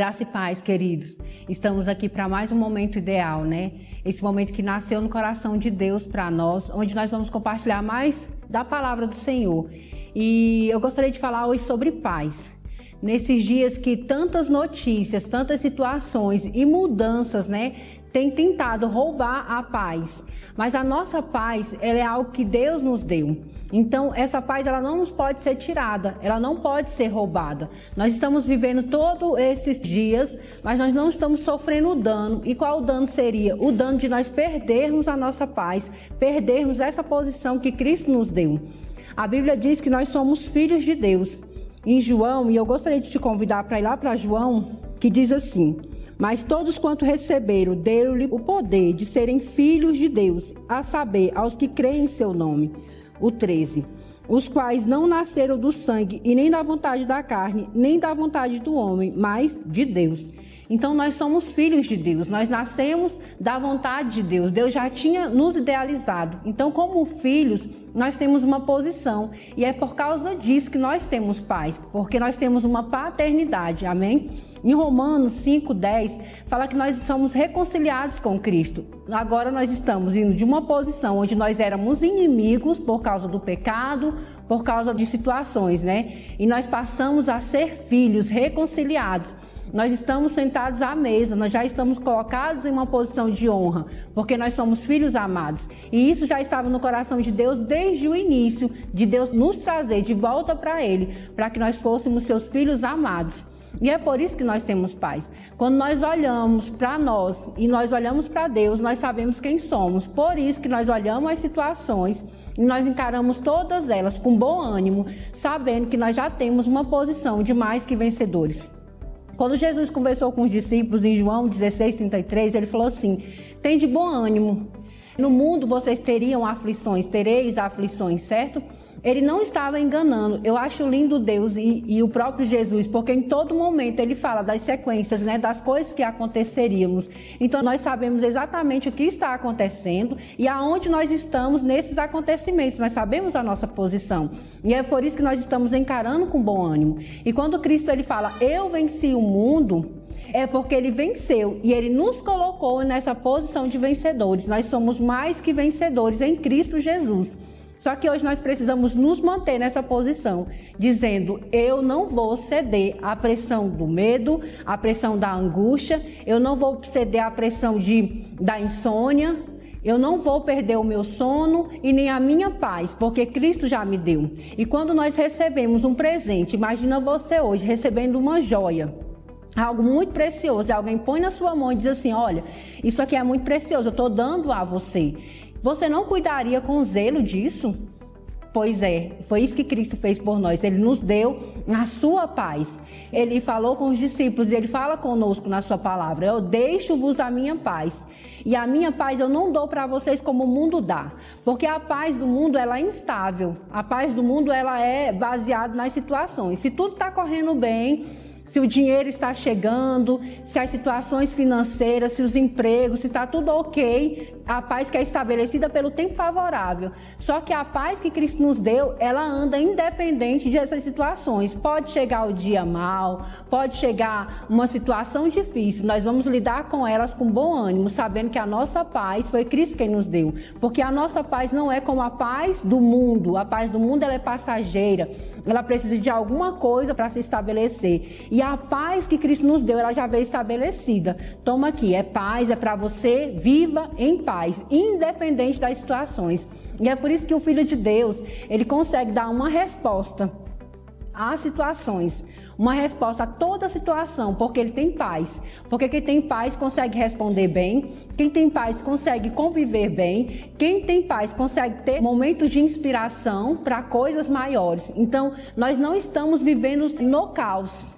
Graça e paz, queridos. Estamos aqui para mais um momento ideal, né? Esse momento que nasceu no coração de Deus para nós, onde nós vamos compartilhar mais da palavra do Senhor. E eu gostaria de falar hoje sobre paz. Nesses dias que tantas notícias, tantas situações e mudanças, né, tem tentado roubar a paz. Mas a nossa paz, ela é algo que Deus nos deu. Então, essa paz, ela não nos pode ser tirada, ela não pode ser roubada. Nós estamos vivendo todos esses dias, mas nós não estamos sofrendo o dano. E qual o dano seria? O dano de nós perdermos a nossa paz, perdermos essa posição que Cristo nos deu. A Bíblia diz que nós somos filhos de Deus. Em João, e eu gostaria de te convidar para ir lá para João, que diz assim: mas todos quanto receberam, deram-lhe o poder de serem filhos de Deus, a saber, aos que creem em seu nome. O 13. Os quais não nasceram do sangue e nem da vontade da carne, nem da vontade do homem, mas de Deus. Então nós somos filhos de Deus, nós nascemos da vontade de Deus. Deus já tinha nos idealizado. Então, como filhos, nós temos uma posição e é por causa disso que nós temos paz, porque nós temos uma paternidade. Amém? Em Romanos 5:10 fala que nós somos reconciliados com Cristo. Agora nós estamos indo de uma posição onde nós éramos inimigos por causa do pecado, por causa de situações, né? E nós passamos a ser filhos reconciliados. Nós estamos sentados à mesa, nós já estamos colocados em uma posição de honra, porque nós somos filhos amados. E isso já estava no coração de Deus desde o início, de Deus nos trazer de volta para Ele, para que nós fôssemos seus filhos amados. E é por isso que nós temos paz. Quando nós olhamos para nós e nós olhamos para Deus, nós sabemos quem somos. Por isso que nós olhamos as situações e nós encaramos todas elas com bom ânimo, sabendo que nós já temos uma posição de mais que vencedores. Quando Jesus conversou com os discípulos em João 16, 33, ele falou assim: tem de bom ânimo. No mundo vocês teriam aflições, tereis aflições, certo? Ele não estava enganando. Eu acho lindo Deus e, e, o próprio Jesus, porque em todo momento ele fala das sequências, né, das coisas que aconteceríamos. Então nós sabemos exatamente o que está acontecendo e aonde nós estamos nesses acontecimentos. Nós sabemos a nossa posição. E é por isso que nós estamos encarando com bom ânimo. E quando Cristo ele fala: "Eu venci o mundo", é porque ele venceu e ele nos colocou nessa posição de vencedores. Nós somos mais que vencedores em Cristo Jesus. Só que hoje nós precisamos nos manter nessa posição, dizendo: eu não vou ceder à pressão do medo, à pressão da angústia, eu não vou ceder à pressão de, da insônia, eu não vou perder o meu sono e nem a minha paz, porque Cristo já me deu. E quando nós recebemos um presente, imagina você hoje recebendo uma joia algo muito precioso, alguém põe na sua mão e diz assim: Olha, isso aqui é muito precioso, eu estou dando a você. Você não cuidaria com zelo disso? Pois é, foi isso que Cristo fez por nós. Ele nos deu a sua paz. Ele falou com os discípulos, ele fala conosco na sua palavra: Eu deixo-vos a minha paz. E a minha paz eu não dou para vocês como o mundo dá, porque a paz do mundo ela é instável. A paz do mundo ela é baseada nas situações. Se tudo está correndo bem, se o dinheiro está chegando, se as situações financeiras, se os empregos, se está tudo ok, a paz que é estabelecida pelo tempo favorável. Só que a paz que Cristo nos deu, ela anda independente dessas situações. Pode chegar o dia mal, pode chegar uma situação difícil, nós vamos lidar com elas com bom ânimo, sabendo que a nossa paz foi Cristo quem nos deu. Porque a nossa paz não é como a paz do mundo. A paz do mundo ela é passageira, ela precisa de alguma coisa para se estabelecer. E a paz que Cristo nos deu, ela já veio estabelecida. Toma aqui, é paz, é para você, viva em paz, independente das situações. E é por isso que o Filho de Deus, ele consegue dar uma resposta às situações, uma resposta a toda situação, porque ele tem paz. Porque quem tem paz consegue responder bem, quem tem paz consegue conviver bem, quem tem paz consegue ter momentos de inspiração para coisas maiores. Então, nós não estamos vivendo no caos.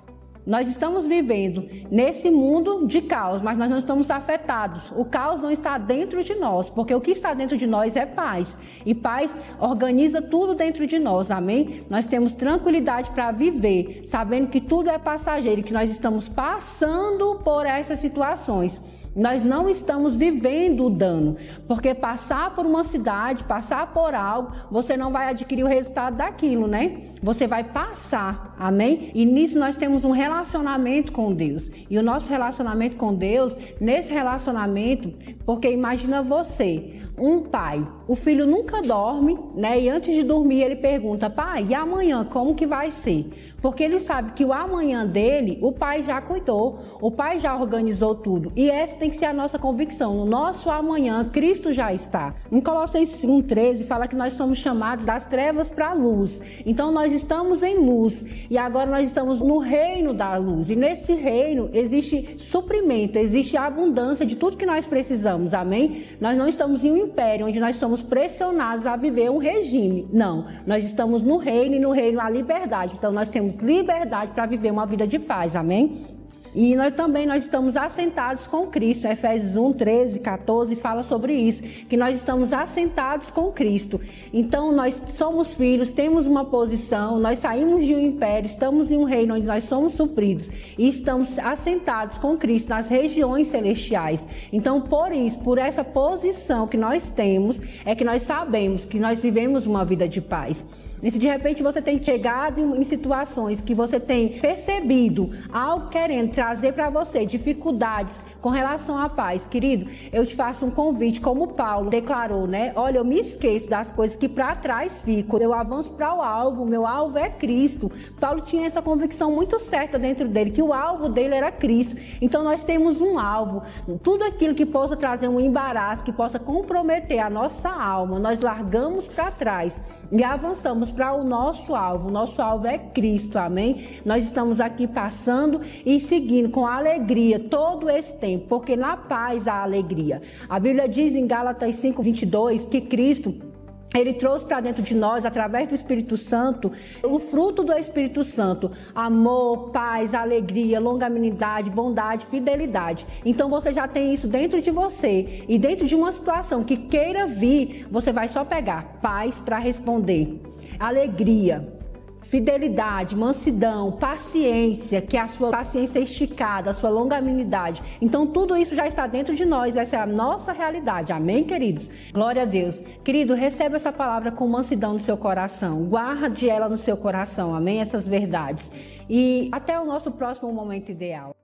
Nós estamos vivendo nesse mundo de caos, mas nós não estamos afetados. O caos não está dentro de nós, porque o que está dentro de nós é paz. E paz organiza tudo dentro de nós, amém? Nós temos tranquilidade para viver, sabendo que tudo é passageiro e que nós estamos passando por essas situações. Nós não estamos vivendo o dano, porque passar por uma cidade, passar por algo, você não vai adquirir o resultado daquilo, né? Você vai passar, amém? E nisso nós temos um relacionamento com Deus. E o nosso relacionamento com Deus, nesse relacionamento, porque imagina você, um pai, o filho nunca dorme, né? E antes de dormir ele pergunta: "Pai, e amanhã como que vai ser?" Porque ele sabe que o amanhã dele, o pai já cuidou, o pai já organizou tudo. E essa tem que ser a nossa convicção. No nosso amanhã, Cristo já está. Em Colossenses 1:13 fala que nós somos chamados das trevas para a luz. Então nós estamos em luz e agora nós estamos no reino da luz. E nesse reino existe suprimento, existe abundância de tudo que nós precisamos. Amém? Nós não estamos em um império onde nós somos pressionados a viver um regime. Não, nós estamos no reino e no reino há liberdade. Então nós temos liberdade para viver uma vida de paz. Amém? E nós também nós estamos assentados com Cristo. Efésios 1, 13, 14 fala sobre isso, que nós estamos assentados com Cristo. Então nós somos filhos, temos uma posição, nós saímos de um império, estamos em um reino onde nós somos supridos e estamos assentados com Cristo nas regiões celestiais. Então por isso, por essa posição que nós temos, é que nós sabemos que nós vivemos uma vida de paz. E se de repente você tem chegado em situações que você tem percebido algo querendo trazer para você dificuldades com relação à paz, querido, eu te faço um convite, como Paulo declarou, né? Olha, eu me esqueço das coisas que para trás ficam, eu avanço para o alvo, meu alvo é Cristo. Paulo tinha essa convicção muito certa dentro dele, que o alvo dele era Cristo. Então nós temos um alvo, tudo aquilo que possa trazer um embaraço, que possa comprometer a nossa alma, nós largamos para trás e avançamos para o nosso alvo. O nosso alvo é Cristo, amém? Nós estamos aqui passando e seguindo com alegria todo esse tempo, porque na paz há alegria. A Bíblia diz em Gálatas 5, 22 que Cristo ele trouxe para dentro de nós, através do Espírito Santo, o fruto do Espírito Santo: amor, paz, alegria, longanimidade, bondade, fidelidade. Então você já tem isso dentro de você. E dentro de uma situação que queira vir, você vai só pegar paz para responder alegria, fidelidade, mansidão, paciência, que é a sua paciência esticada, a sua longanimidade. Então tudo isso já está dentro de nós, essa é a nossa realidade. Amém, queridos? Glória a Deus. Querido, receba essa palavra com mansidão no seu coração. Guarde ela no seu coração. Amém? Essas verdades. E até o nosso próximo momento ideal.